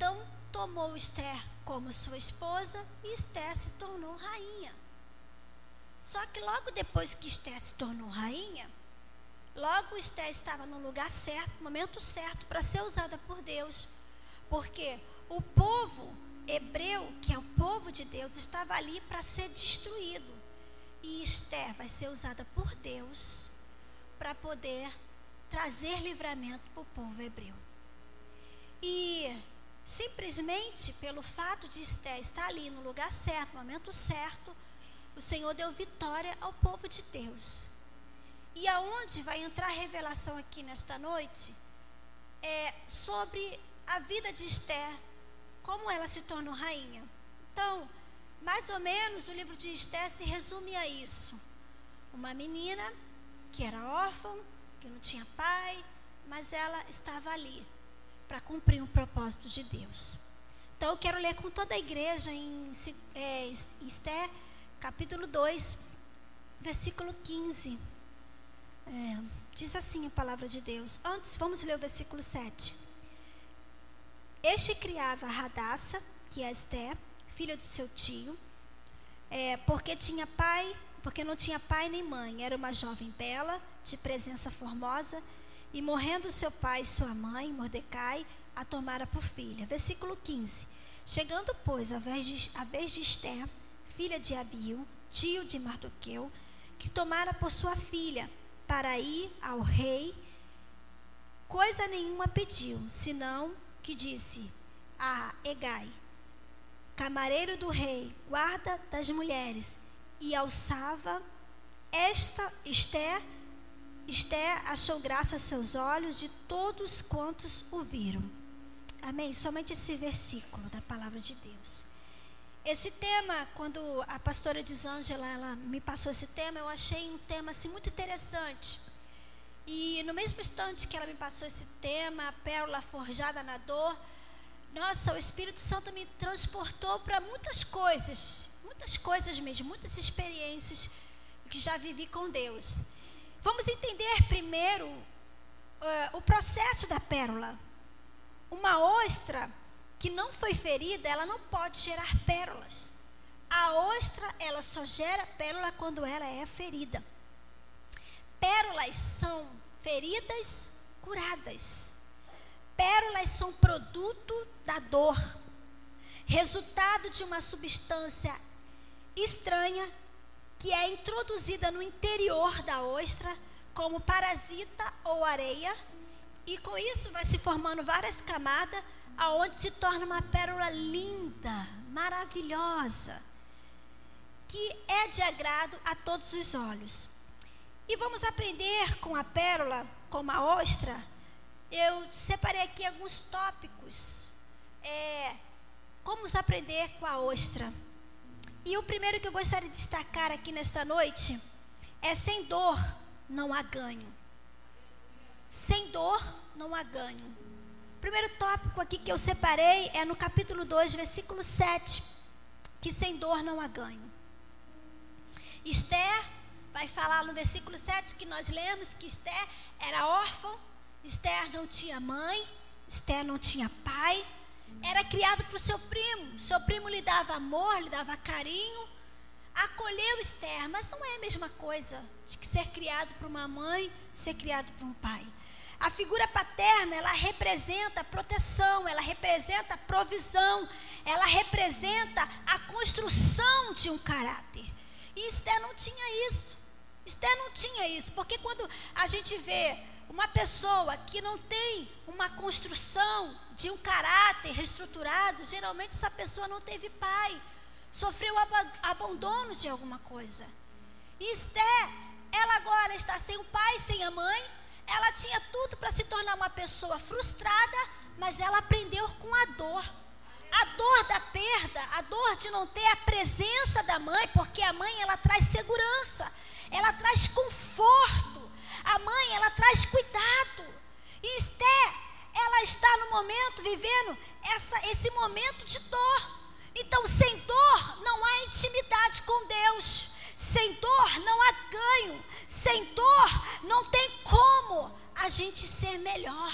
Então tomou Esther como sua esposa e Esther se tornou rainha. Só que logo depois que Esther se tornou rainha, logo Esther estava no lugar certo, momento certo para ser usada por Deus. Porque o povo hebreu, que é o povo de Deus, estava ali para ser destruído. E Esther vai ser usada por Deus para poder trazer livramento para o povo hebreu. E simplesmente pelo fato de Esté estar ali no lugar certo, no momento certo, o Senhor deu vitória ao povo de Deus. E aonde vai entrar a revelação aqui nesta noite é sobre a vida de Esther, como ela se tornou rainha. Então, mais ou menos o livro de Esther se resume a isso. Uma menina que era órfã, que não tinha pai, mas ela estava ali para cumprir um propósito de Deus. Então eu quero ler com toda a igreja em é, Esté, capítulo 2, versículo 15. É, diz assim a palavra de Deus. Antes, vamos ler o versículo 7. Este criava Radassa, que é Esté, filha do seu tio, é, porque tinha pai porque não tinha pai nem mãe. Era uma jovem bela, de presença formosa, e morrendo seu pai e sua mãe, Mordecai, a tomara por filha. Versículo 15. Chegando, pois, a vez de, a vez de Esther, filha de Abiu, tio de Mardoqueu, que tomara por sua filha, para ir ao rei, coisa nenhuma pediu, senão que disse a Egai, camareiro do rei, guarda das mulheres, e alçava. Esta Esther, Esther achou graça aos seus olhos de todos quantos o viram. Amém? Somente esse versículo da palavra de Deus. Esse tema, quando a pastora Disângela ela me passou esse tema, eu achei um tema assim, muito interessante. E no mesmo instante que ela me passou esse tema, a pérola forjada na dor, nossa, o Espírito Santo me transportou para muitas coisas muitas coisas mesmo, muitas experiências que já vivi com Deus. Vamos entender primeiro uh, o processo da pérola. Uma ostra que não foi ferida, ela não pode gerar pérolas. A ostra, ela só gera pérola quando ela é ferida. Pérolas são feridas curadas. Pérolas são produto da dor, resultado de uma substância estranha que é introduzida no interior da ostra como parasita ou areia, e com isso vai se formando várias camadas, aonde se torna uma pérola linda, maravilhosa, que é de agrado a todos os olhos. E vamos aprender com a pérola, com a ostra. Eu separei aqui alguns tópicos. É, como aprender com a ostra. E o primeiro que eu gostaria de destacar aqui nesta noite é: sem dor não há ganho. Sem dor não há ganho. O primeiro tópico aqui que eu separei é no capítulo 2, versículo 7, que sem dor não há ganho. Esther vai falar no versículo 7 que nós lemos que Esther era órfã, Esther não tinha mãe, Esther não tinha pai, era criado por seu primo. Seu primo lhe dava amor, lhe dava carinho. Acolheu Esther, mas não é a mesma coisa de que ser criado por uma mãe, ser criado por um pai. A figura paterna, ela representa proteção, ela representa provisão, ela representa a construção de um caráter. E Esther não tinha isso. Esther não tinha isso, porque quando a gente vê uma pessoa que não tem uma construção de um caráter reestruturado, geralmente essa pessoa não teve pai, sofreu abandono de alguma coisa. E Esther, ela agora está sem o pai, sem a mãe, ela tinha tudo para se tornar uma pessoa frustrada, mas ela aprendeu com a dor. A dor da perda, a dor de não ter a presença da mãe, porque a mãe ela traz segurança, ela traz conforto. A mãe, ela traz cuidado. E Esté, ela está no momento vivendo essa, esse momento de dor. Então, sem dor, não há intimidade com Deus. Sem dor, não há ganho. Sem dor, não tem como a gente ser melhor.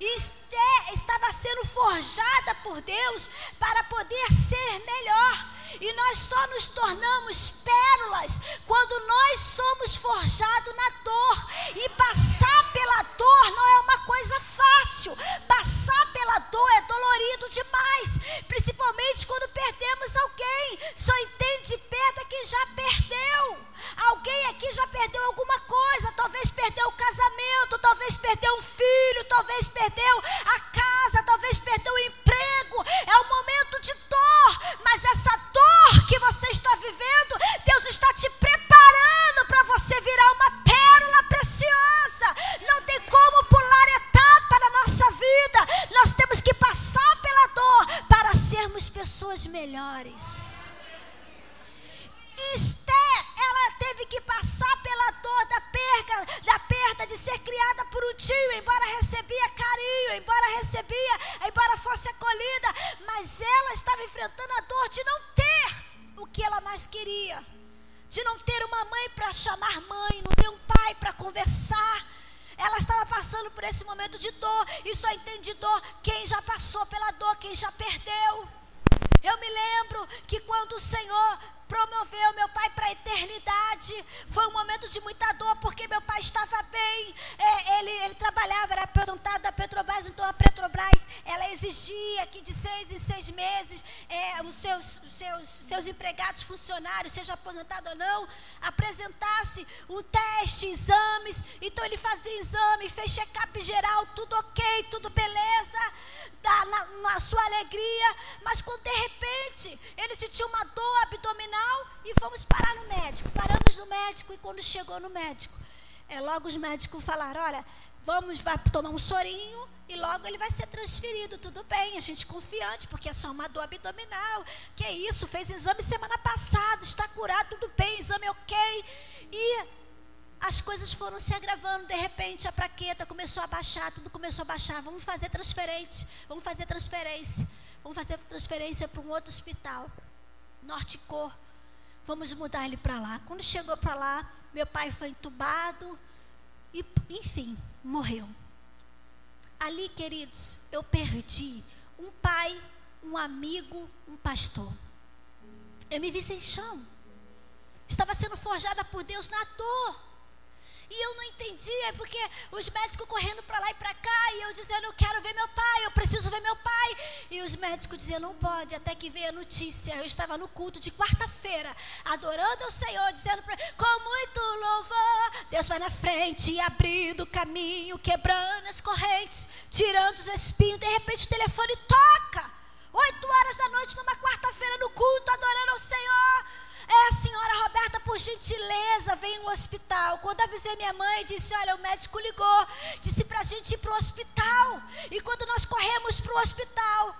Esté estava sendo forjada por por Deus para poder ser melhor. E nós só nos tornamos pérolas quando nós somos forjados na dor. E passar pela dor não é uma coisa fácil. Passar pela dor é dolorido demais. Principalmente quando perdemos alguém. Só entende perda quem já perdeu. Alguém aqui já perdeu alguma coisa, talvez perdeu o casamento, talvez perdeu um filho, talvez perdeu a casa, talvez perdeu o emprego. É um momento de dor, mas essa dor que você está vivendo, Deus está te preparando para você virar uma pérola preciosa. Não tem como pular etapa na nossa vida. Nós temos que passar pela dor para sermos pessoas melhores. Esther, ela teve que passar pela dor da seja aposentado ou não, apresentasse um teste, exames. Então ele fazia exame, fez check-up geral, tudo ok, tudo beleza da, na, na sua alegria, mas quando de repente ele sentiu uma dor abdominal e fomos parar no médico. Paramos no médico e quando chegou no médico, é, logo os médicos falaram: olha, vamos tomar um sorinho e logo ele vai ser transferido. Tudo bem, a gente confiante, porque é só uma dor abdominal. Que isso? Fez exame semana passada, está curado, tudo bem, exame ok. E as coisas foram se agravando, de repente a praqueta começou a baixar, tudo começou a baixar. Vamos fazer transferente, vamos fazer transferência. Vamos fazer transferência para um outro hospital, Norte Cor. Vamos mudar ele para lá. Quando chegou para lá, meu pai foi entubado e, enfim, morreu. Ali, queridos, eu perdi um pai, um amigo, um pastor. Eu me vi sem chão. Estava sendo forjada por Deus na dor. E eu não entendia, é porque os médicos correndo para lá e para cá, e eu dizendo, eu quero ver meu pai, eu preciso ver meu pai. E os médicos diziam, não pode, até que veio a notícia. Eu estava no culto de quarta-feira, adorando o Senhor, dizendo com muito louvor, Deus vai na frente, abrindo o caminho, quebrando as correntes, tirando os espinhos. De repente o telefone toca. Oito horas da noite, numa quarta-feira, no culto, adorando ao Senhor. É, senhora Roberta, por gentileza, vem ao hospital. Quando avisei minha mãe, disse: Olha, o médico ligou, disse para a gente ir para o hospital. E quando nós corremos para o hospital,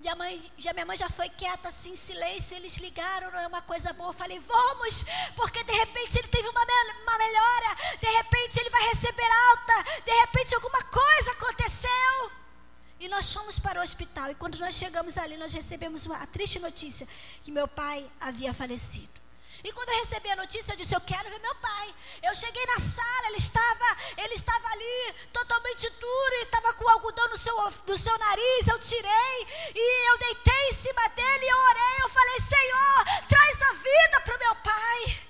minha mãe, já, minha mãe já foi quieta, assim, em silêncio. Eles ligaram, não é uma coisa boa. Eu falei, vamos, porque de repente ele teve uma, uma melhora. De repente ele vai receber alta. De repente alguma coisa aconteceu. E nós fomos para o hospital. E quando nós chegamos ali, nós recebemos uma triste notícia: que meu pai havia falecido. E quando eu recebi a notícia, eu disse: Eu quero ver meu pai. Eu cheguei na sala, ele estava, ele estava ali totalmente duro e estava com algodão no seu, no seu nariz. Eu tirei e eu deitei em cima dele e eu orei. Eu falei: Senhor, traz a vida para o meu pai.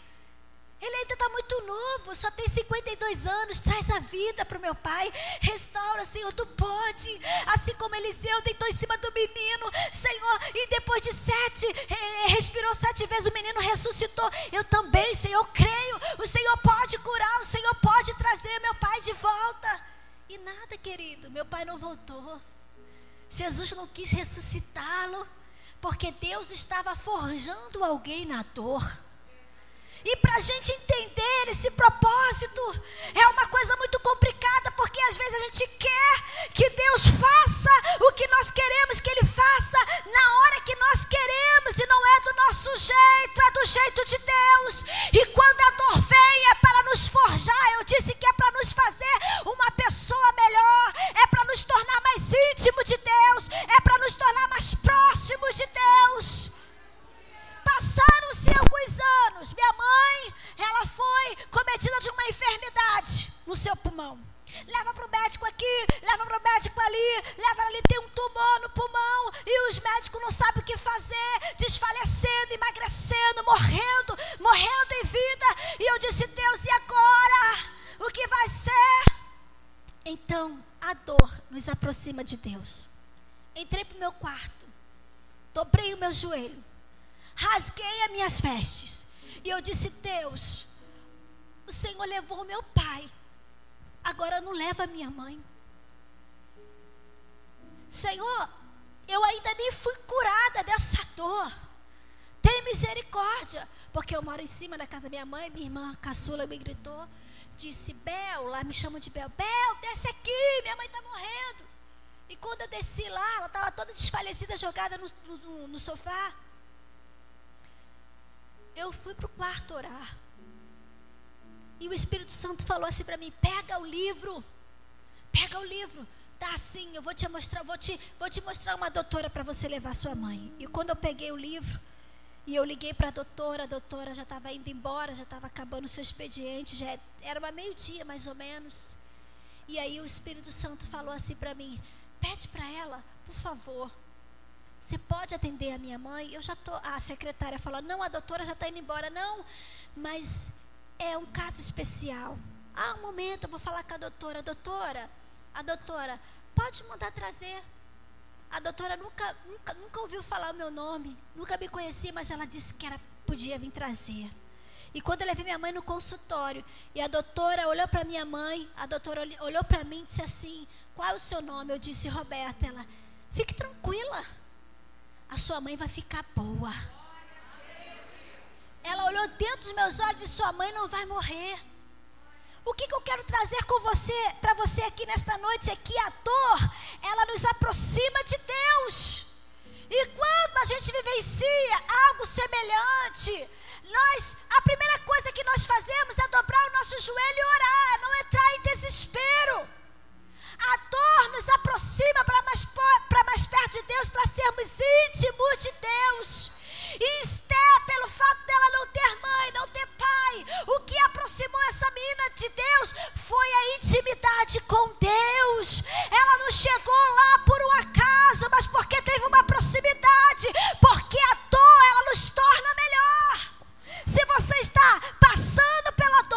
Ele ainda está muito novo, só tem 52 anos. Traz a vida para o meu pai. Restaura, Senhor, tu pode. Assim como Eliseu deitou em cima do menino, Senhor, e depois de sete, respirou sete vezes, o menino ressuscitou. Eu também, Senhor, creio. O Senhor pode curar, o Senhor pode trazer meu pai de volta. E nada, querido, meu pai não voltou. Jesus não quis ressuscitá-lo, porque Deus estava forjando alguém na dor. E para a gente entender esse propósito, é uma coisa muito complicada, porque às vezes a gente quer que Deus faça o que nós queremos que Ele faça, na hora que nós queremos, e não é do nosso jeito, é do jeito de Deus. E quando a dor vem, é para nos forjar. Eu disse que é para nos fazer uma pessoa melhor, é para nos tornar mais íntimo de Deus, é para nos tornar mais próximos de Deus passaram-se alguns anos. Minha mãe, ela foi cometida de uma enfermidade no seu pulmão. Leva para o médico aqui, leva para o médico ali, leva ali, tem um tumor no pulmão e os médicos não sabem o que fazer, desfalecendo, emagrecendo, morrendo, morrendo em vida. E eu disse, Deus, e agora? O que vai ser? Então, a dor nos aproxima de Deus. Entrei para o meu quarto, dobrei o meu joelho rasguei as minhas vestes e eu disse: Deus, o Senhor levou meu pai, agora não leva minha mãe. Senhor, eu ainda nem fui curada dessa dor. Tem misericórdia. Porque eu moro em cima da casa da minha mãe, minha irmã caçula me gritou, disse, Bel, lá me chamam de Bel, Bel, desce aqui, minha mãe está morrendo. E quando eu desci lá, ela estava toda desfalecida, jogada no, no, no sofá. Eu fui para o quarto orar. E o Espírito Santo falou assim para mim: pega o livro, pega o livro. Tá assim, eu vou te mostrar, vou te, vou te mostrar uma doutora para você levar sua mãe. E quando eu peguei o livro, e eu liguei para a doutora, a doutora já estava indo embora, já estava acabando o seu expediente, já era uma meio-dia mais ou menos. E aí o Espírito Santo falou assim para mim: pede para ela, por favor, você pode atender a minha mãe? Eu já tô. A secretária falou: não, a doutora já está indo embora, não, mas é um caso especial. Ah, um momento, eu vou falar com a doutora. Doutora, a doutora, pode mandar trazer. A doutora nunca, nunca, nunca ouviu falar o meu nome, nunca me conhecia, mas ela disse que era, podia vir trazer. E quando eu levei minha mãe no consultório, e a doutora olhou para minha mãe, a doutora olhou para mim e disse assim: Qual é o seu nome? Eu disse: Roberta. Ela, fique tranquila, sua mãe vai ficar boa. Ela olhou dentro dos meus olhos e disse: Sua mãe não vai morrer. O que, que eu quero trazer com você, para você aqui nesta noite é que a dor, ela nos aproxima de Deus. E quando a gente vivencia algo semelhante, nós, a primeira coisa que nós fazemos é dobrar o nosso joelho e orar, não entrar em desespero. A dor nos aproxima para mais, mais perto de Deus, para sermos íntimos de Deus. E Esté, pelo fato dela não ter mãe, não ter pai, o que aproximou essa menina de Deus foi a intimidade com Deus. Ela não chegou lá por um acaso, mas porque teve uma proximidade, porque a dor ela nos torna melhor. Se você está passando pela dor,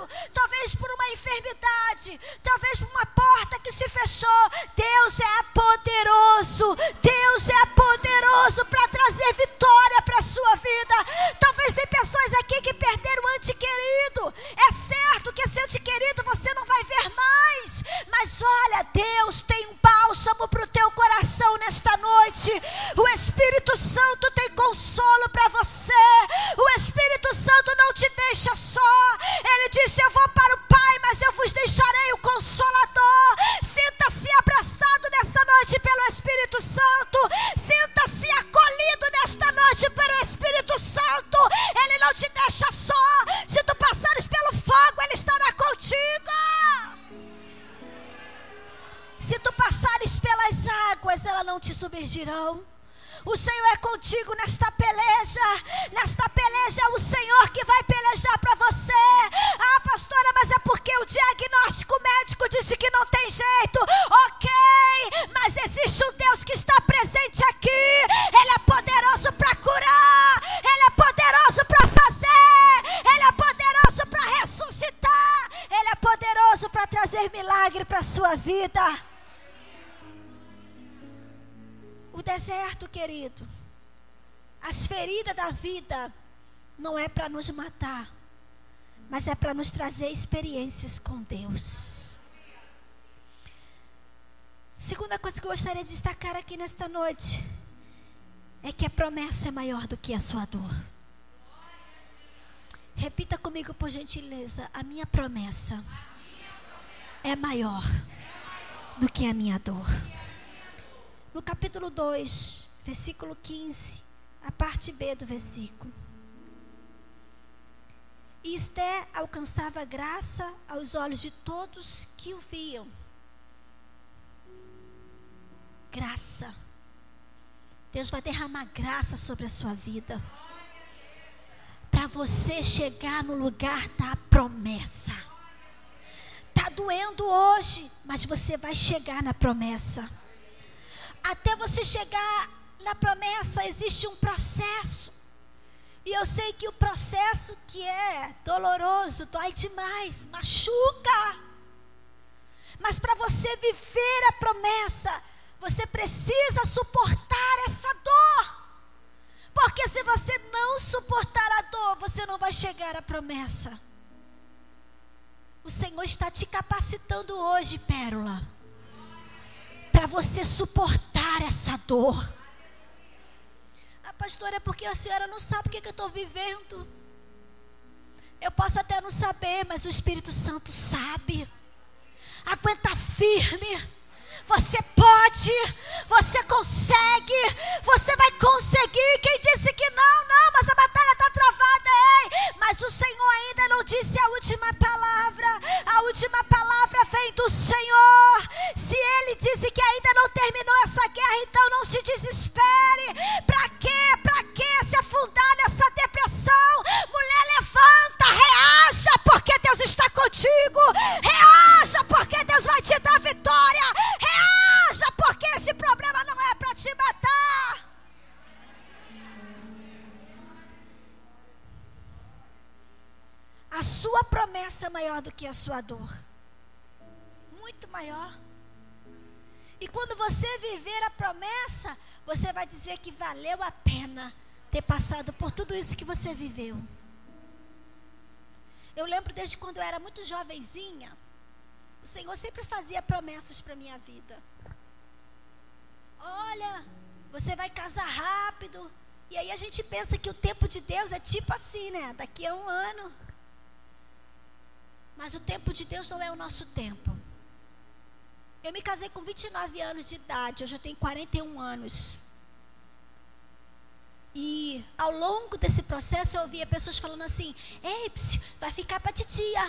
provado, talvez por uma enfermidade, talvez por uma porta que se fechou, Deus é poderoso. Deus é poderoso para trazer vitória para a sua vida. Talvez tem pessoas aqui que perderam o ante querido. É certo que esse ante querido você não vai ver mais, mas olha, Deus tem um bálsamo para o teu coração nesta noite. O Espírito Santo tem consolo para você. O Espírito Santo não te deixa só. Ele disse: Eu vou para o Pai, mas eu vos deixarei o consolador. Sinta-se abraçado nesta noite pelo Espírito Santo. Sinta-se acolhido nesta noite pelo Espírito Santo. Ele não te deixa só. Se tu passares pelo fogo, ele estará contigo. Se tu passares pelas águas, elas não te submergirão. O Senhor é contigo nesta da vida não é para nos matar, mas é para nos trazer experiências com Deus. Segunda coisa que eu gostaria de destacar aqui nesta noite é que a promessa é maior do que a sua dor. Repita comigo, por gentileza. A minha promessa é maior do que a minha dor. No capítulo 2, versículo 15, a parte B do versículo. E Esté alcançava graça aos olhos de todos que o viam. Graça. Deus vai derramar graça sobre a sua vida. Para você chegar no lugar da promessa. Está doendo hoje, mas você vai chegar na promessa até você chegar na promessa, existe um processo. E eu sei que o processo que é doloroso, dói demais, machuca. Mas para você viver a promessa, você precisa suportar essa dor. Porque se você não suportar a dor, você não vai chegar à promessa. O Senhor está te capacitando hoje, pérola, para você suportar essa dor. A pastora, é porque a senhora não sabe o que, que eu estou vivendo. Eu posso até não saber, mas o Espírito Santo sabe. Aguenta firme. Você pode, você consegue, você vai conseguir. Quem disse que não, não, mas a batalha está travada, ei. Mas o Senhor ainda não disse a última palavra. A última palavra vem do Senhor. Se Ele disse que ainda não terminou essa guerra, então não se desespere. Para quê? Para quê se afundar nessa depressão? Mulher, levanta, reaja, porque Deus está contigo. Reaja, porque Deus vai te dar vitória. Maior do que a sua dor. Muito maior. E quando você viver a promessa, você vai dizer que valeu a pena ter passado por tudo isso que você viveu. Eu lembro desde quando eu era muito jovenzinha, o Senhor sempre fazia promessas para minha vida. Olha, você vai casar rápido. E aí a gente pensa que o tempo de Deus é tipo assim, né? Daqui a um ano. Mas o tempo de Deus não é o nosso tempo. Eu me casei com 29 anos de idade, eu tenho 41 anos. E ao longo desse processo eu ouvia pessoas falando assim: Ei, psiu, vai ficar para titia.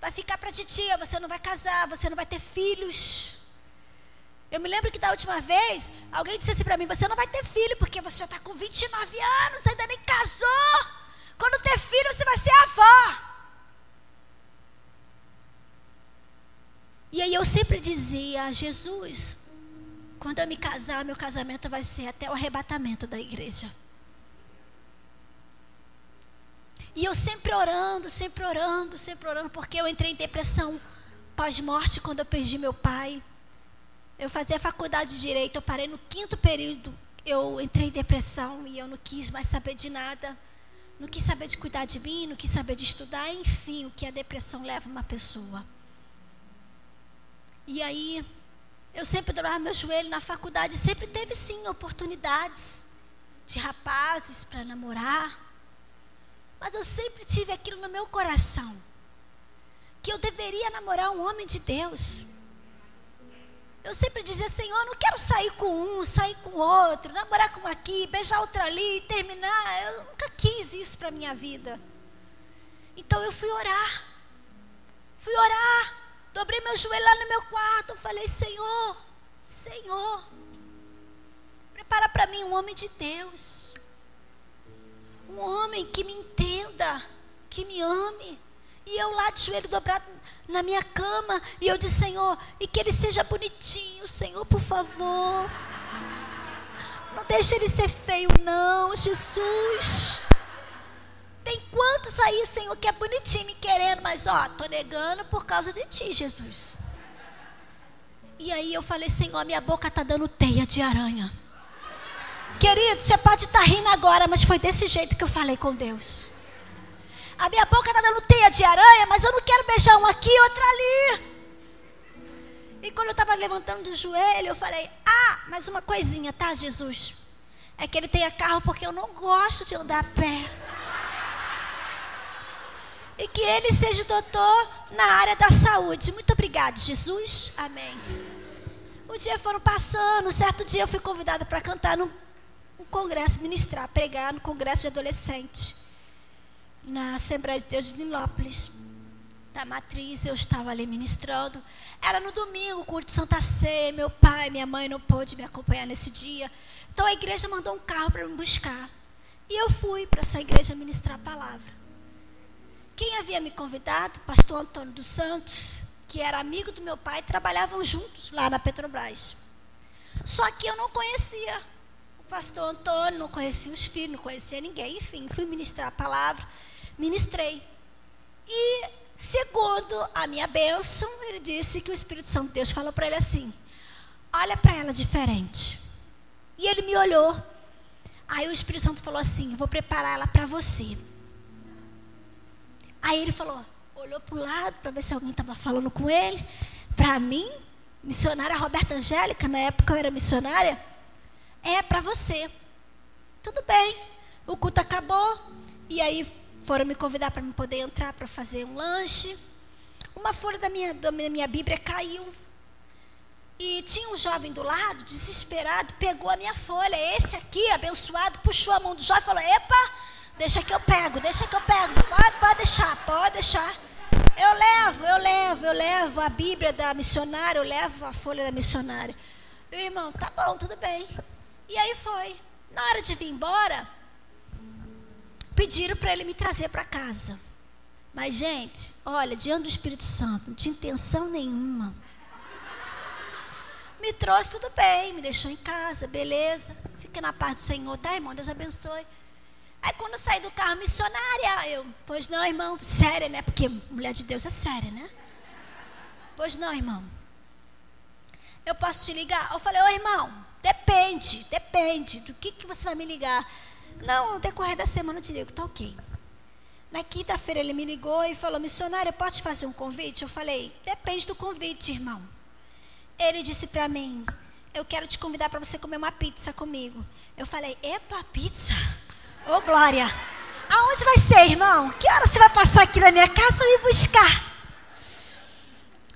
Vai ficar para titia, você não vai casar, você não vai ter filhos. Eu me lembro que da última vez, alguém disse assim para mim: Você não vai ter filho, porque você já está com 29 anos, ainda nem casou. Quando ter filho, você vai ser avó. E aí eu sempre dizia: Jesus, quando eu me casar, meu casamento vai ser até o arrebatamento da igreja. E eu sempre orando, sempre orando, sempre orando, porque eu entrei em depressão pós-morte quando eu perdi meu pai. Eu fazia faculdade de direito, eu parei no quinto período, eu entrei em depressão e eu não quis mais saber de nada. Não quis saber de cuidar de mim, não quis saber de estudar, enfim, o que a depressão leva uma pessoa. E aí, eu sempre dobrava meu joelho na faculdade, sempre teve sim oportunidades de rapazes para namorar. Mas eu sempre tive aquilo no meu coração, que eu deveria namorar um homem de Deus. Eu sempre dizia, Senhor, não quero sair com um, sair com outro, namorar com aqui, beijar outra ali, terminar. Eu nunca quis isso para minha vida. Então eu fui orar. Fui orar. Dobrei meu joelho lá no meu quarto. Falei, Senhor, Senhor, prepara para mim um homem de Deus. Um homem que me entenda, que me ame. E eu lá de joelho dobrado na minha cama. E eu disse, Senhor, e que ele seja bonitinho, Senhor, por favor. Não deixe ele ser feio, não, Jesus. Tem quantos aí, Senhor, que é bonitinho me querendo, mas ó, tô negando por causa de ti, Jesus. E aí eu falei, Senhor, minha boca tá dando teia de aranha. Querido, você pode estar tá rindo agora, mas foi desse jeito que eu falei com Deus. A minha boca está dando teia de aranha, mas eu não quero beijar um aqui outro ali. E quando eu estava levantando do joelho, eu falei: Ah, mais uma coisinha, tá, Jesus? É que ele tenha carro porque eu não gosto de andar a pé e que ele seja doutor na área da saúde. Muito obrigado, Jesus. Amém. O dia foram passando, certo dia eu fui convidada para cantar no, no congresso, ministrar, pregar no congresso de adolescente, na Assembleia de Deus de Nilópolis. Da matriz, eu estava ali ministrando. Era no domingo, culto de Santa Sé. Meu pai, minha mãe não pôde me acompanhar nesse dia. Então a igreja mandou um carro para me buscar. E eu fui para essa igreja ministrar a palavra. Quem havia me convidado, pastor Antônio dos Santos, que era amigo do meu pai, trabalhavam juntos lá na Petrobras. Só que eu não conhecia o pastor Antônio, não conhecia os filhos, não conhecia ninguém. Enfim, fui ministrar a palavra, ministrei. E Segundo a minha bênção, ele disse que o Espírito Santo de Deus falou para ele assim: olha para ela diferente. E ele me olhou. Aí o Espírito Santo falou assim: vou preparar ela para você. Aí ele falou, olhou para o lado para ver se alguém estava falando com ele. Para mim, missionária Roberta Angélica, na época eu era missionária, é para você. Tudo bem. O culto acabou. E aí foram me convidar para me poder entrar para fazer um lanche. Uma folha da minha, da minha Bíblia caiu. E tinha um jovem do lado, desesperado, pegou a minha folha. Esse aqui, abençoado, puxou a mão do jovem e falou: Epa, deixa que eu pego, deixa que eu pego. Pode, pode deixar, pode deixar. Eu levo, eu levo, eu levo a Bíblia da missionária, eu levo a folha da missionária. E o irmão, tá bom, tudo bem. E aí foi. Na hora de vir embora, pediram para ele me trazer para casa. Mas, gente, olha, diante do Espírito Santo, não tinha intenção nenhuma. Me trouxe tudo bem, me deixou em casa, beleza. Fica na paz do Senhor, tá, irmão? Deus abençoe. Aí quando eu saí do carro, missionária, eu, pois não, irmão, séria, né? Porque mulher de Deus é séria, né? Pois não, irmão. Eu posso te ligar? Eu falei, ô irmão, depende, depende. Do que, que você vai me ligar? Não, no decorrer da semana eu te ligo, tá ok. Na quinta-feira ele me ligou e falou, missionária, pode te fazer um convite? Eu falei, depende do convite, irmão. Ele disse para mim, eu quero te convidar para você comer uma pizza comigo. Eu falei, epa, pizza? Ô, oh, Glória. Aonde vai ser, irmão? Que hora você vai passar aqui na minha casa para me buscar?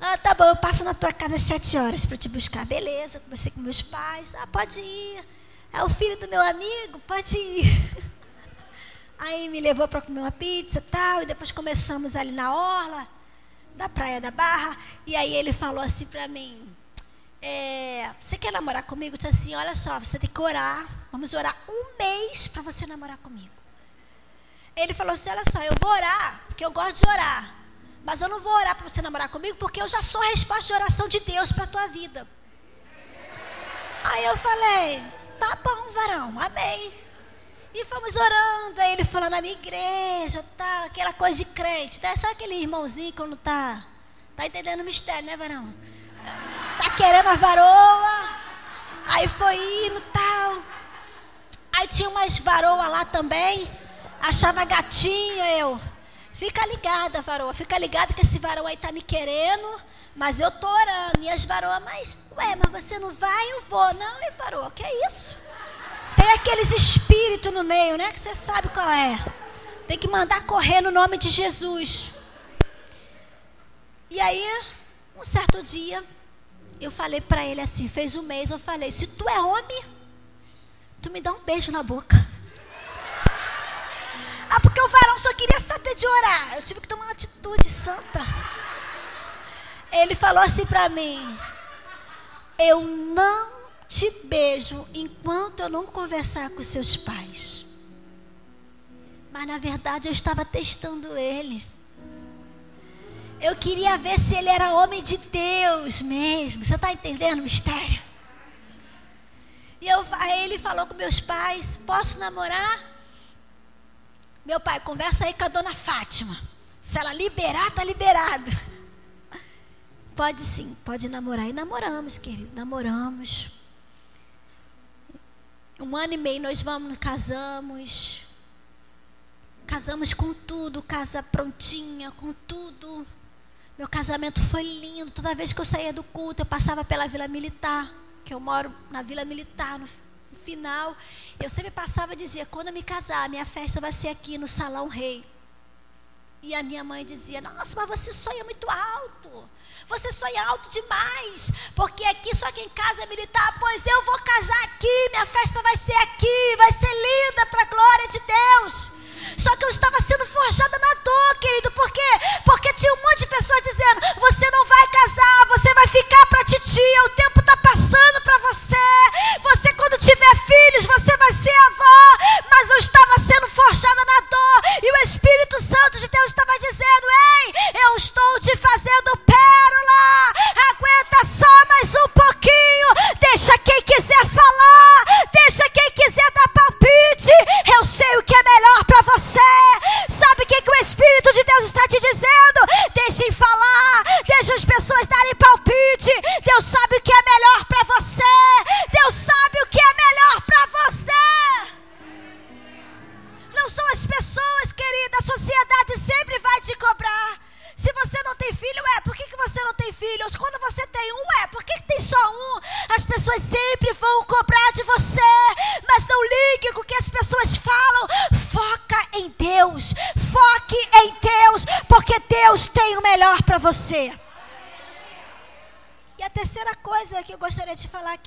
Ah, tá bom, eu passo na tua casa às sete horas para te buscar. Beleza, você com meus pais. Ah, pode ir. É o filho do meu amigo? Pode ir. Aí me levou para comer uma pizza tal. E depois começamos ali na orla da Praia da Barra. E aí ele falou assim para mim: é, Você quer namorar comigo? Disse assim: Olha só, você tem que orar. Vamos orar um mês para você namorar comigo. Ele falou assim: Olha só, eu vou orar, porque eu gosto de orar. Mas eu não vou orar para você namorar comigo, porque eu já sou a resposta de oração de Deus para a tua vida. Aí eu falei, tá bom, varão, amém. E fomos orando, aí ele falou na minha igreja, tá, aquela coisa de crente, né? Sabe aquele irmãozinho quando tá, tá entendendo o mistério, né, varão? Tá querendo a varoa, aí foi indo, tal. Aí tinha umas varoas lá também, achava gatinho, eu... Fica ligada, varoa, fica ligada que esse varão aí tá me querendo, mas eu tô orando. E as varoas, mas, ué, mas você não vai? Eu vou. Não, e varoa, que é isso? Tem aqueles espíritos no meio, né? Que você sabe qual é. Tem que mandar correr no nome de Jesus. E aí, um certo dia, eu falei para ele assim, fez um mês, eu falei, se tu é homem, tu me dá um beijo na boca. Ah, porque o varão só queria saber de orar. Eu tive que tomar uma atitude santa. Ele falou assim para mim: Eu não te beijo enquanto eu não conversar com seus pais. Mas na verdade eu estava testando ele. Eu queria ver se ele era homem de Deus mesmo. Você está entendendo o mistério? E eu, aí ele falou com meus pais: Posso namorar? Meu pai, conversa aí com a dona Fátima. Se ela liberar, tá liberado. Pode sim, pode namorar. E namoramos, querido, namoramos. Um ano e meio nós vamos, casamos. Casamos com tudo, casa prontinha, com tudo. Meu casamento foi lindo. Toda vez que eu saía do culto, eu passava pela Vila Militar, que eu moro na Vila Militar, no final, eu sempre passava e dizia: quando eu me casar, minha festa vai ser aqui no Salão Rei. E a minha mãe dizia: Nossa, mas você sonha muito alto. Você sonha alto demais. Porque aqui só quem casa é militar. Pois eu vou casar aqui. Minha festa vai ser aqui. Vai ser linda para a glória de Deus. Só que eu estava sendo forjada na dor, querido. Por quê? Porque tinha um monte de pessoas dizendo: Você não vai casar. Você vai ficar para titia. O tempo está passando para você. Você, quando tiver filhos, você vai ser avó. Mas eu estava sendo forjada na dor. E o Espírito Santo de Deus estava dizendo: Ei, eu estou te fazendo pérola. Aguenta só mais um pouquinho. Deixa quem quiser falar. Deixa quem quiser dar palpite.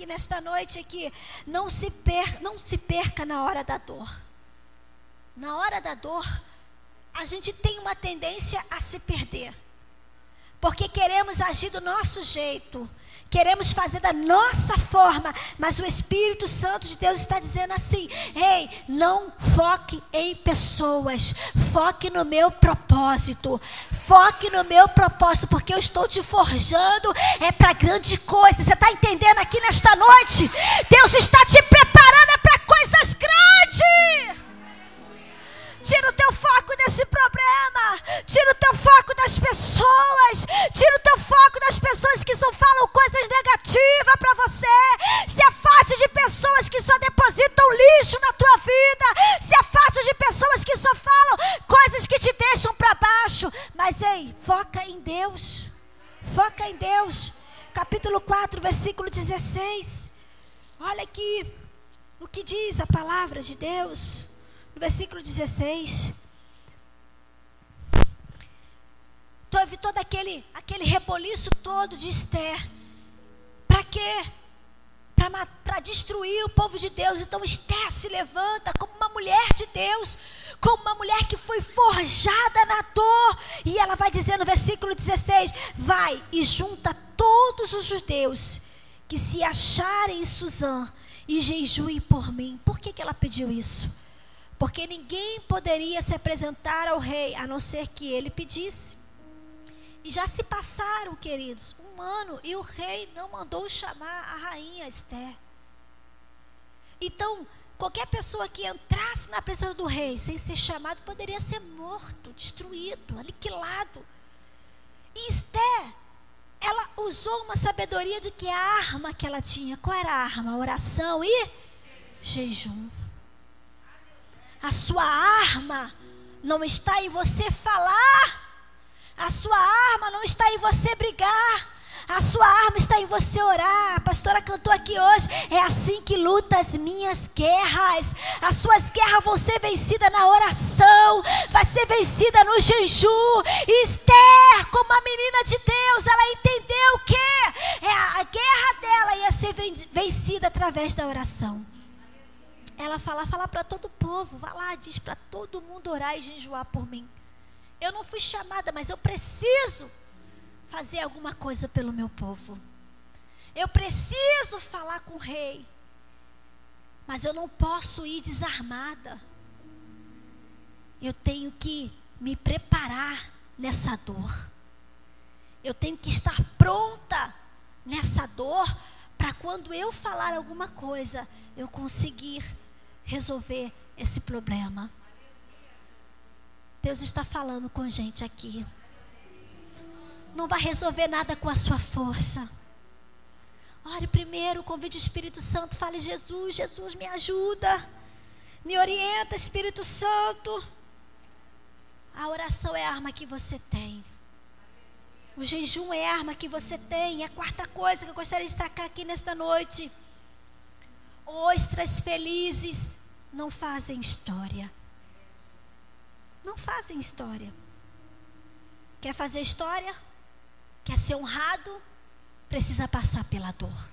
Nesta noite é que não se, per, não se perca na hora da dor. Na hora da dor, a gente tem uma tendência a se perder. Porque queremos agir do nosso jeito, queremos fazer da nossa forma, mas o Espírito Santo de Deus está dizendo assim: ei, não foque em pessoas, foque no meu propósito, foque no meu propósito, porque eu estou te forjando é para grande coisa. Você está entendendo aqui nesta noite? Deus está te preparando para coisas grandes. Tira o teu foco desse problema. Tira o teu foco das pessoas. Tira o teu foco das pessoas que só falam coisas negativas para você. Se afaste de pessoas que só aqui o que diz a palavra de Deus versículo 16. Teve todo aquele, aquele reboliço todo de Esther. Para quê? Para destruir o povo de Deus. Então Esther se levanta como uma mulher de Deus, como uma mulher que foi forjada na dor. E ela vai dizer no versículo 16: Vai e junta todos os judeus que se acharem em Suzã e jejuem por mim. Por que, que ela pediu isso? porque ninguém poderia se apresentar ao rei a não ser que ele pedisse. E já se passaram, queridos, um ano e o rei não mandou chamar a rainha Esther. Então, qualquer pessoa que entrasse na presença do rei sem ser chamado poderia ser morto, destruído, aniquilado. E Esther, ela usou uma sabedoria de que a arma que ela tinha, qual era a arma? Oração e jejum. A sua arma não está em você falar. A sua arma não está em você brigar. A sua arma está em você orar. A pastora cantou aqui hoje. É assim que luta as minhas guerras. As suas guerras vão ser vencidas na oração. Vai ser vencida no jejum. Esther, como a menina de Deus, ela entendeu que é a guerra dela ia ser vencida através da oração ela fala, fala para todo o povo, vai lá, diz para todo mundo orar e jejuar por mim. Eu não fui chamada, mas eu preciso fazer alguma coisa pelo meu povo. Eu preciso falar com o rei. Mas eu não posso ir desarmada. Eu tenho que me preparar nessa dor. Eu tenho que estar pronta nessa dor para quando eu falar alguma coisa, eu conseguir resolver esse problema. Deus está falando com a gente aqui. Não vai resolver nada com a sua força. Ore primeiro, convide o Espírito Santo, fale Jesus, Jesus me ajuda. Me orienta, Espírito Santo. A oração é a arma que você tem. O jejum é a arma que você tem. É a quarta coisa que eu gostaria de destacar aqui nesta noite. Ostras felizes não fazem história. Não fazem história. Quer fazer história? Quer ser honrado? Precisa passar pela dor.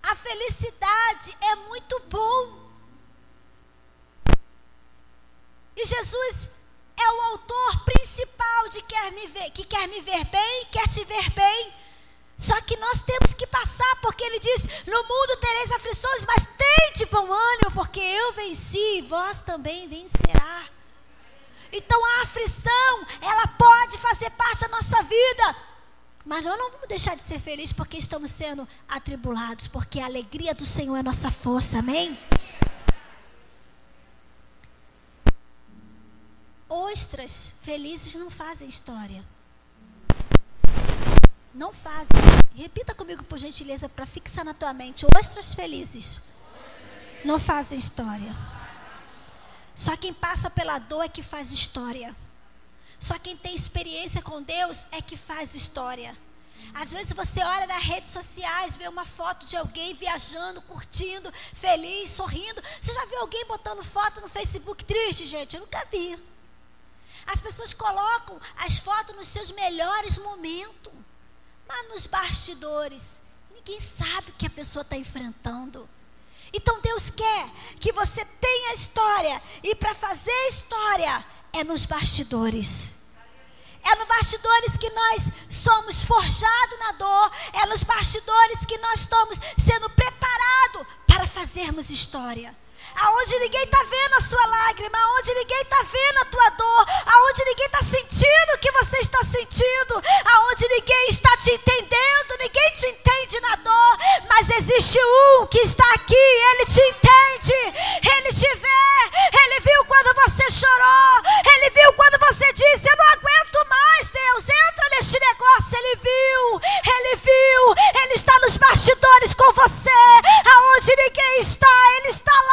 A felicidade é muito bom. E Jesus é o autor principal de quer me ver, que quer me ver bem, quer te ver bem. Só que nós temos que passar, porque ele diz: No mundo tereis aflições, mas tende bom ânimo, porque eu venci e vós também vencerá. Então a aflição, ela pode fazer parte da nossa vida. Mas nós não vamos deixar de ser felizes porque estamos sendo atribulados, porque a alegria do Senhor é nossa força, amém? Ostras felizes não fazem história. Não fazem. Repita comigo, por gentileza, para fixar na tua mente. Ostras felizes não fazem história. Só quem passa pela dor é que faz história. Só quem tem experiência com Deus é que faz história. Às vezes você olha nas redes sociais, vê uma foto de alguém viajando, curtindo, feliz, sorrindo. Você já viu alguém botando foto no Facebook triste, gente? Eu nunca vi. As pessoas colocam as fotos nos seus melhores momentos, mas nos bastidores, ninguém sabe o que a pessoa está enfrentando. Então Deus quer que você tenha história, e para fazer história é nos bastidores. É nos bastidores que nós somos forjados na dor. É nos bastidores que nós estamos sendo preparados para fazermos história. Aonde ninguém está vendo a sua lágrima, aonde ninguém está vendo a tua dor, aonde ninguém está sentindo o que você está sentindo, aonde ninguém está te entendendo, ninguém te entende na dor, mas existe um que está aqui, ele te entende, ele te vê, ele viu quando você chorou, ele viu quando você disse: Eu não aguento mais, Deus, entra neste negócio. Ele viu, ele viu, ele está nos bastidores com você, aonde ninguém está, ele está lá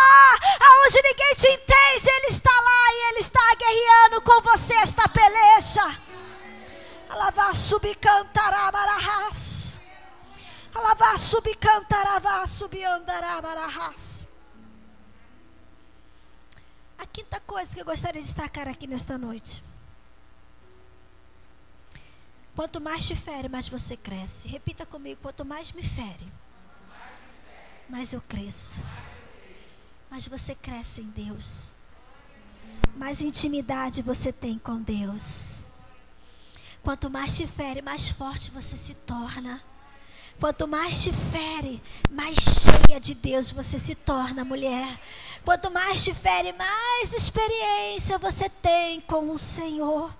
aonde ninguém te entende, Ele está lá e Ele está guerreando com você esta peleja. Alavar subicantará Alavar subicantaravá subiandará A quinta coisa que eu gostaria de destacar aqui nesta noite. Quanto mais te fere, mais você cresce. Repita comigo: quanto mais me fere, mais eu cresço mas você cresce em Deus. Mais intimidade você tem com Deus. Quanto mais te fere, mais forte você se torna. Quanto mais te fere, mais cheia de Deus você se torna, mulher. Quanto mais te fere, mais experiência você tem com o Senhor.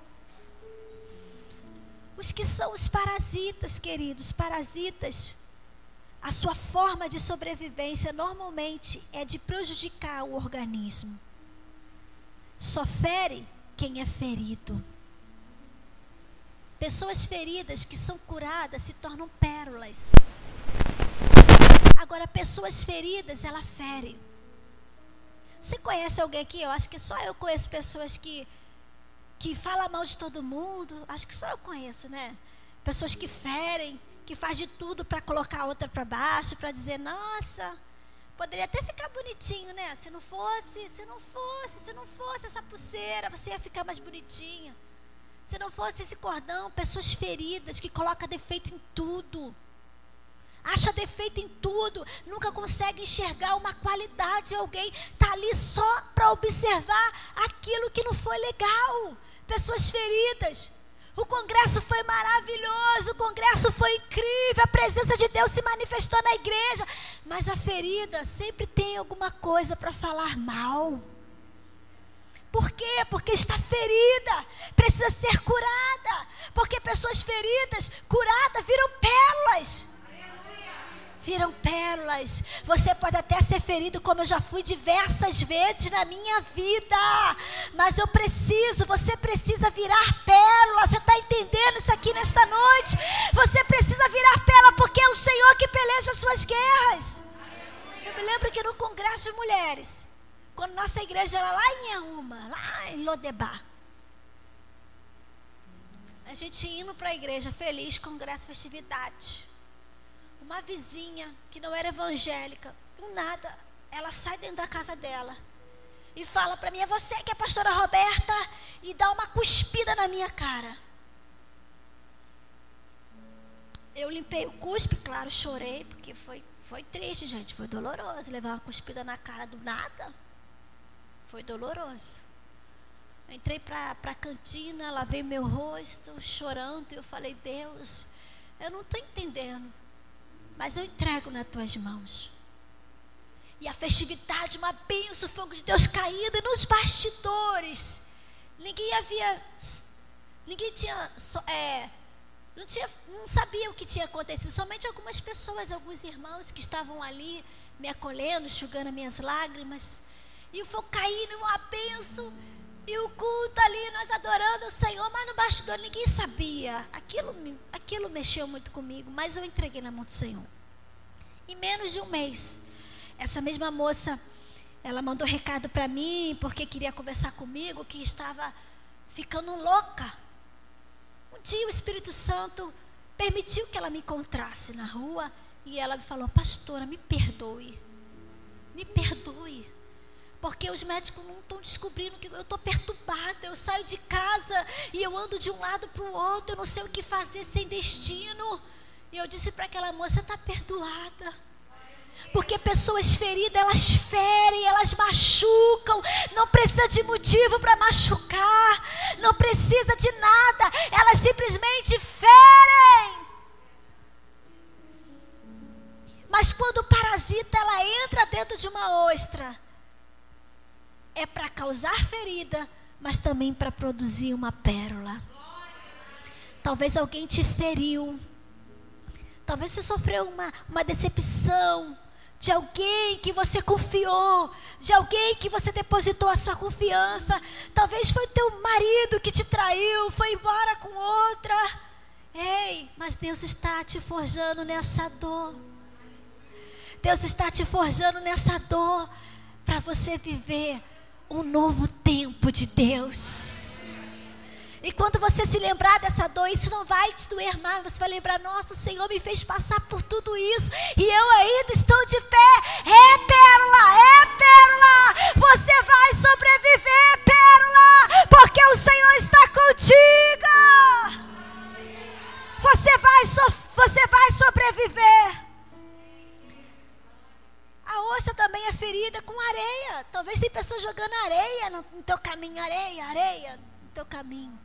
Os que são os parasitas, queridos, parasitas a sua forma de sobrevivência normalmente é de prejudicar o organismo. Só fere quem é ferido. Pessoas feridas que são curadas se tornam pérolas. Agora, pessoas feridas, ela fere. Você conhece alguém aqui? Eu acho que só eu conheço pessoas que que falam mal de todo mundo. Acho que só eu conheço, né? Pessoas que ferem que faz de tudo para colocar a outra para baixo, para dizer, nossa, poderia até ficar bonitinho, né? Se não fosse, se não fosse, se não fosse essa pulseira, você ia ficar mais bonitinho. Se não fosse esse cordão, pessoas feridas que colocam defeito em tudo. Acha defeito em tudo, nunca consegue enxergar uma qualidade. Alguém está ali só para observar aquilo que não foi legal. Pessoas feridas, o congresso foi maravilhoso, o congresso foi incrível, a presença de Deus se manifestou na igreja. Mas a ferida sempre tem alguma coisa para falar mal. Por quê? Porque está ferida, precisa ser curada. Porque pessoas feridas, curadas, viram pérolas viram pérolas. Você pode até ser ferido, como eu já fui diversas vezes na minha vida. Mas eu preciso, você precisa virar pérola. Você está entendendo isso aqui nesta noite? Você precisa virar pérola, porque é o Senhor que peleja as suas guerras. Eu me lembro que no Congresso de Mulheres, quando nossa igreja era lá em Auma, lá em Lodebar. A gente indo para a igreja feliz, congresso, festividade uma vizinha que não era evangélica, do nada, ela sai dentro da casa dela e fala para mim: É você que é a pastora Roberta? E dá uma cuspida na minha cara. Eu limpei o cuspe, claro, chorei, porque foi, foi triste, gente. Foi doloroso levar uma cuspida na cara do nada. Foi doloroso. Eu entrei para a cantina, lavei meu rosto, chorando, e eu falei: Deus, eu não estou entendendo mas eu entrego nas tuas mãos. E a festividade, uma bênção, o fogo de Deus caído e nos bastidores. Ninguém havia, ninguém tinha, é, não, tinha, não sabia o que tinha acontecido. Somente algumas pessoas, alguns irmãos que estavam ali me acolhendo, enxugando minhas lágrimas. E o fogo caindo, uma bênção. E o culto ali, nós adorando o Senhor, mas no bastidor ninguém sabia. Aquilo, aquilo mexeu muito comigo, mas eu entreguei na mão do Senhor. Em menos de um mês, essa mesma moça, ela mandou recado para mim, porque queria conversar comigo, que estava ficando louca. Um dia o Espírito Santo permitiu que ela me encontrasse na rua e ela me falou: Pastora, me perdoe. Me perdoe. Porque os médicos não estão descobrindo que eu estou perturbada. Eu saio de casa e eu ando de um lado para o outro. Eu não sei o que fazer sem destino. E eu disse para aquela moça: está perdoada. Porque pessoas feridas, elas ferem, elas machucam. Não precisa de motivo para machucar. Não precisa de nada. Elas simplesmente ferem. Mas quando o parasita ela entra dentro de uma ostra, é para causar ferida, mas também para produzir uma pérola. Talvez alguém te feriu. Talvez você sofreu uma, uma decepção de alguém que você confiou, de alguém que você depositou a sua confiança. Talvez foi teu marido que te traiu, foi embora com outra. Ei, mas Deus está te forjando nessa dor. Deus está te forjando nessa dor para você viver um novo tempo de Deus. E quando você se lembrar dessa dor, isso não vai te doer mais. Você vai lembrar: nossa, o Senhor me fez passar por tudo isso. E eu ainda estou de pé. É pérola, é pérola. Você vai sobreviver, pérola. Jogando areia no teu caminho, areia, areia no teu caminho.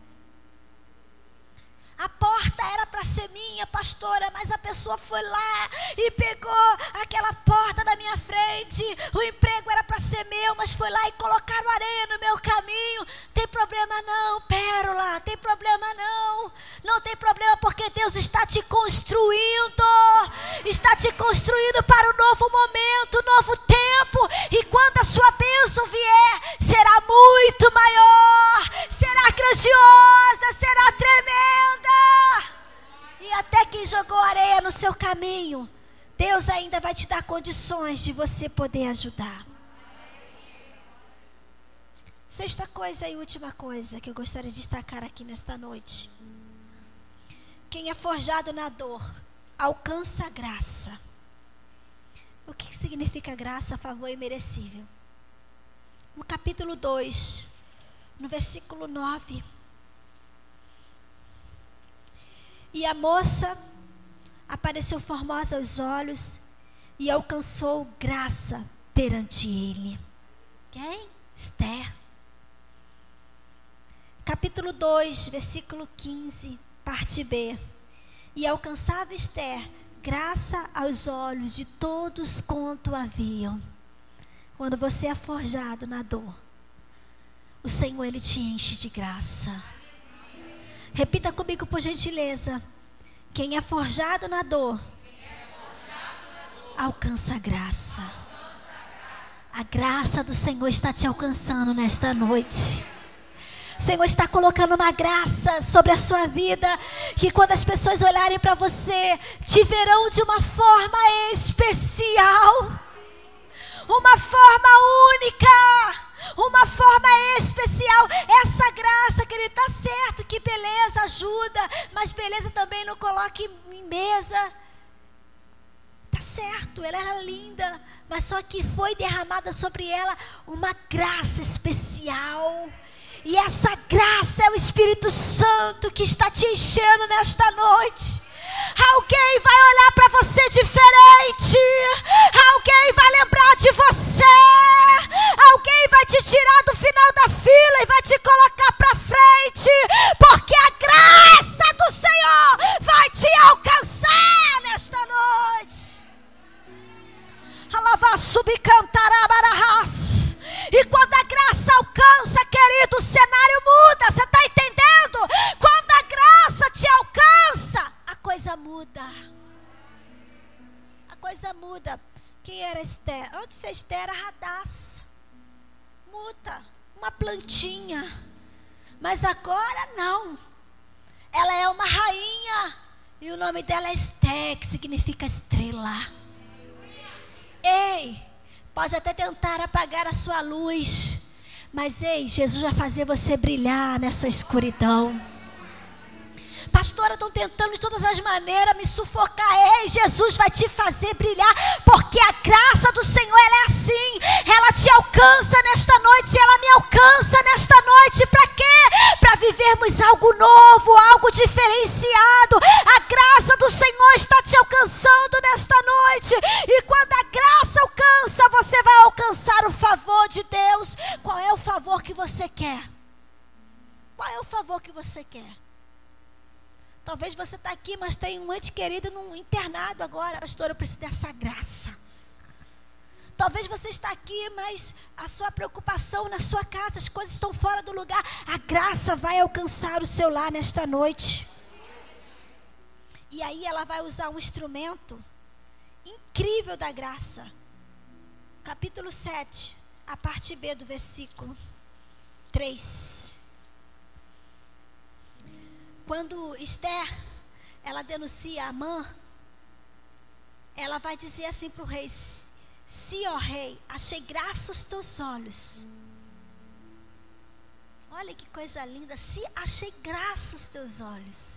A porta era para ser minha, pastora, mas a pessoa foi lá e pegou aquela porta na minha frente. O emprego era para ser meu, mas foi lá e colocaram areia no meu caminho. Tem problema não, pérola, tem problema não. Não tem problema porque Deus está te construindo. Está te construindo para um novo momento, um novo tempo. E quando a sua bênção vier, será muito maior, será grandiosa, será tremenda. E até quem jogou areia no seu caminho, Deus ainda vai te dar condições de você poder ajudar. Sexta coisa e última coisa que eu gostaria de destacar aqui nesta noite. Quem é forjado na dor alcança graça. O que significa graça, favor e merecível? No capítulo 2, no versículo 9. E a moça apareceu formosa aos olhos e alcançou graça perante ele. Quem? Esther. Capítulo 2, versículo 15, parte B. E alcançava Esther graça aos olhos de todos quanto haviam. Quando você é forjado na dor, o Senhor ele te enche de graça. Repita comigo, por gentileza. Quem é forjado na dor, alcança a graça. A graça do Senhor está te alcançando nesta noite. O Senhor está colocando uma graça sobre a sua vida, que quando as pessoas olharem para você, te verão de uma forma especial, uma forma única uma forma especial. Essa graça, que ele está certo que beleza ajuda, mas beleza também não coloque em mesa. Tá certo, ela era linda, mas só que foi derramada sobre ela uma graça especial. E essa graça é o Espírito Santo que está te enchendo nesta noite. Alguém vai olhar para você diferente. Alguém vai lembrar de você. Alguém vai te tirar do final da fila e vai te colocar para frente. Porque a graça do Senhor vai te alcançar nesta noite. Alava subcantarabararas. E Mas agora não. Ela é uma rainha. E o nome dela é Esther, que significa estrela. Ei, pode até tentar apagar a sua luz. Mas ei, Jesus vai fazer você brilhar nessa escuridão. Pastora, estão tentando de todas as maneiras me sufocar. Ei, Jesus vai te fazer brilhar, porque a graça do Senhor ela é assim. Ela te alcança nesta noite, ela me alcança nesta noite. Para quê? Para vivermos algo novo, algo diferenciado. A graça do Senhor está te alcançando nesta noite. E quando a graça alcança, você vai alcançar o favor de Deus. Qual é o favor que você quer? Qual é o favor que você quer? Talvez você está aqui, mas tem um ente querido num internado agora. Pastor, eu preciso dessa graça. Talvez você está aqui, mas a sua preocupação na sua casa, as coisas estão fora do lugar. A graça vai alcançar o seu lar nesta noite. E aí ela vai usar um instrumento incrível da graça. Capítulo 7, a parte B do versículo 3. Quando Esther, ela denuncia a Amã, ela vai dizer assim para o rei: Se, ó rei, achei graça aos teus olhos. Olha que coisa linda. Se achei graça aos teus olhos.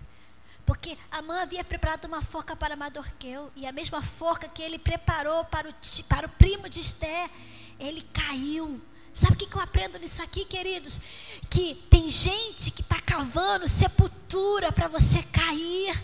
Porque Amã havia preparado uma forca para Madorqueu. E a mesma forca que ele preparou para o, para o primo de Esther, ele caiu. Sabe o que eu aprendo nisso aqui, queridos? Que tem gente que está cavando sepultura para você cair.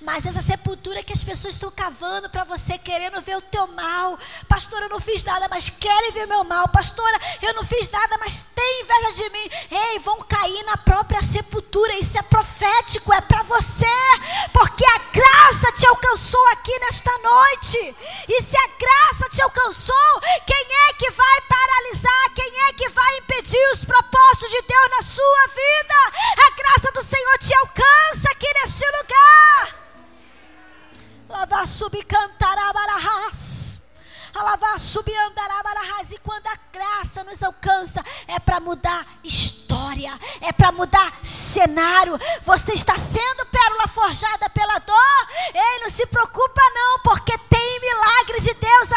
Mas essa sepultura que as pessoas estão cavando para você, querendo ver o teu mal. Pastora, eu não fiz nada, mas querem ver meu mal. Pastora, eu não fiz nada, mas tem inveja de mim. Ei, vão cair na própria sepultura. Isso é profético, é para você. Porque a graça te alcançou aqui nesta noite. E se a graça te alcançou, quem é que vai paralisar? Quem é que vai impedir os propósitos de Deus na sua vida? A graça do Senhor te alcança aqui neste lugar. Lavar subir cantarabarahás. Alavar subir andarabarahás. E quando a graça nos alcança, é para mudar história, é para mudar cenário. Você está sendo pérola forjada pela dor? Ei, não se preocupa não, porque tem milagre de Deus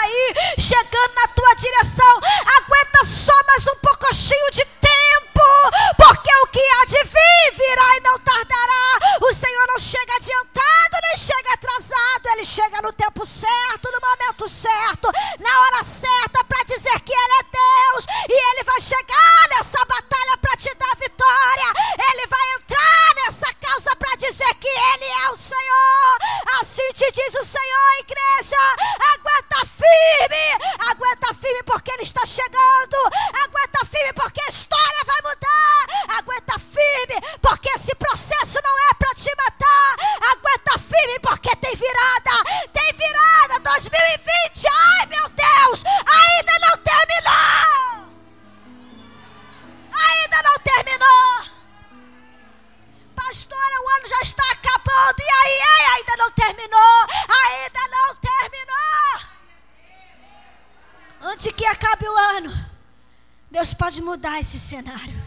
mudar esse cenário.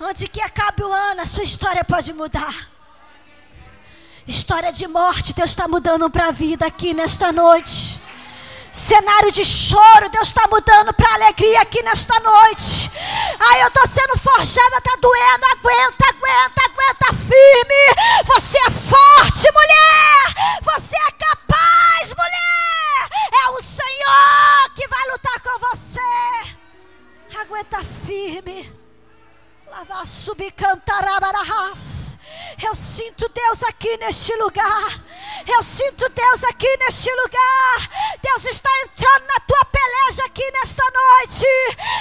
Antes que acabe o ano, a sua história pode mudar. História de morte, Deus está mudando para a vida aqui nesta noite. Cenário de choro, Deus está mudando para alegria aqui nesta noite. Ai, eu estou sendo forjada, está doendo. Aguenta, aguenta, aguenta firme. Cantarabararas. Eu sinto Deus aqui neste lugar. Eu sinto Deus aqui neste lugar. Deus está entrando na tua peleja aqui nesta noite.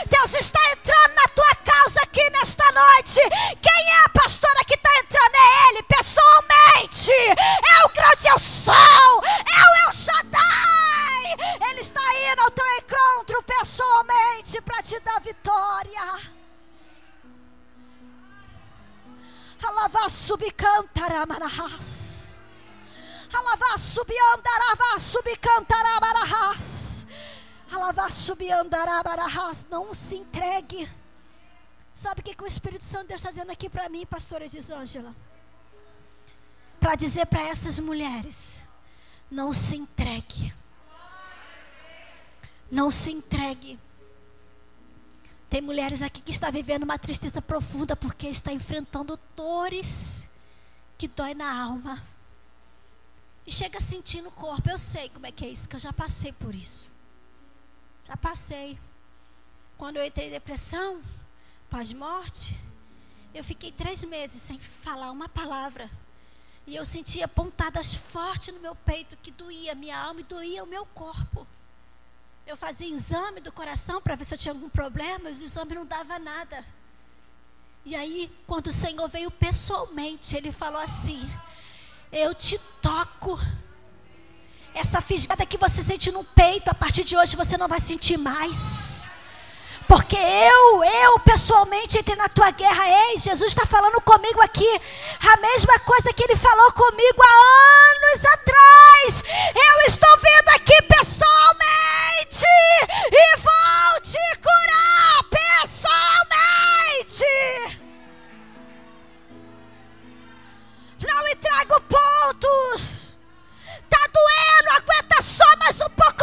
Deus está entrando na tua causa aqui nesta noite. Quem é a pastora que está entrando? É Ele, pessoalmente. É o grande eu sou. É o El Shaddai. Ele está indo ao teu encontro pessoalmente para te dar vitória. Não se entregue. Sabe o que, o Espírito Santo Deus está dizendo aqui para mim, pastora Elisângela? Para dizer para essas mulheres: não se entregue. Não se entregue. Tem mulheres aqui que estão vivendo uma tristeza profunda porque está enfrentando dores que dói na alma. E chega a sentir no corpo. Eu sei como é que é isso, que eu já passei por isso. Já passei. Quando eu entrei em depressão, pós-morte, eu fiquei três meses sem falar uma palavra. E eu sentia pontadas fortes no meu peito que doía minha alma e doía o meu corpo. Eu fazia exame do coração para ver se eu tinha algum problema, os exames não davam nada. E aí, quando o Senhor veio pessoalmente, ele falou assim: Eu te toco. Essa fisgada que você sente no peito, a partir de hoje você não vai sentir mais. Porque eu, eu pessoalmente entrei na tua guerra. Ei, Jesus está falando comigo aqui. A mesma coisa que ele falou comigo há anos atrás. Eu estou vindo aqui e vou te curar pessoalmente. Não entrego pontos. Tá doendo, aguenta só mais um pouquinho.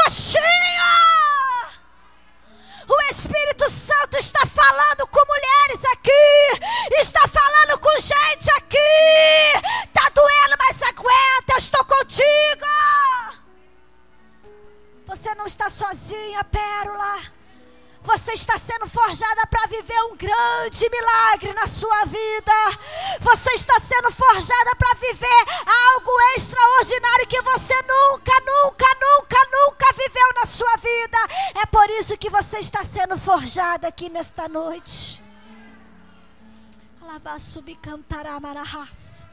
O Espírito Santo está falando com mulheres aqui, está falando com gente aqui. Está doendo, mas aguenta, eu estou contigo. Você não está sozinha, Pérola. Você está sendo forjada para viver um grande milagre na sua vida. Você está sendo forjada para viver algo extraordinário que você nunca, nunca, nunca, nunca viveu na sua vida. É por isso que você está sendo forjada aqui nesta noite. Lavar subir cantar amarahas.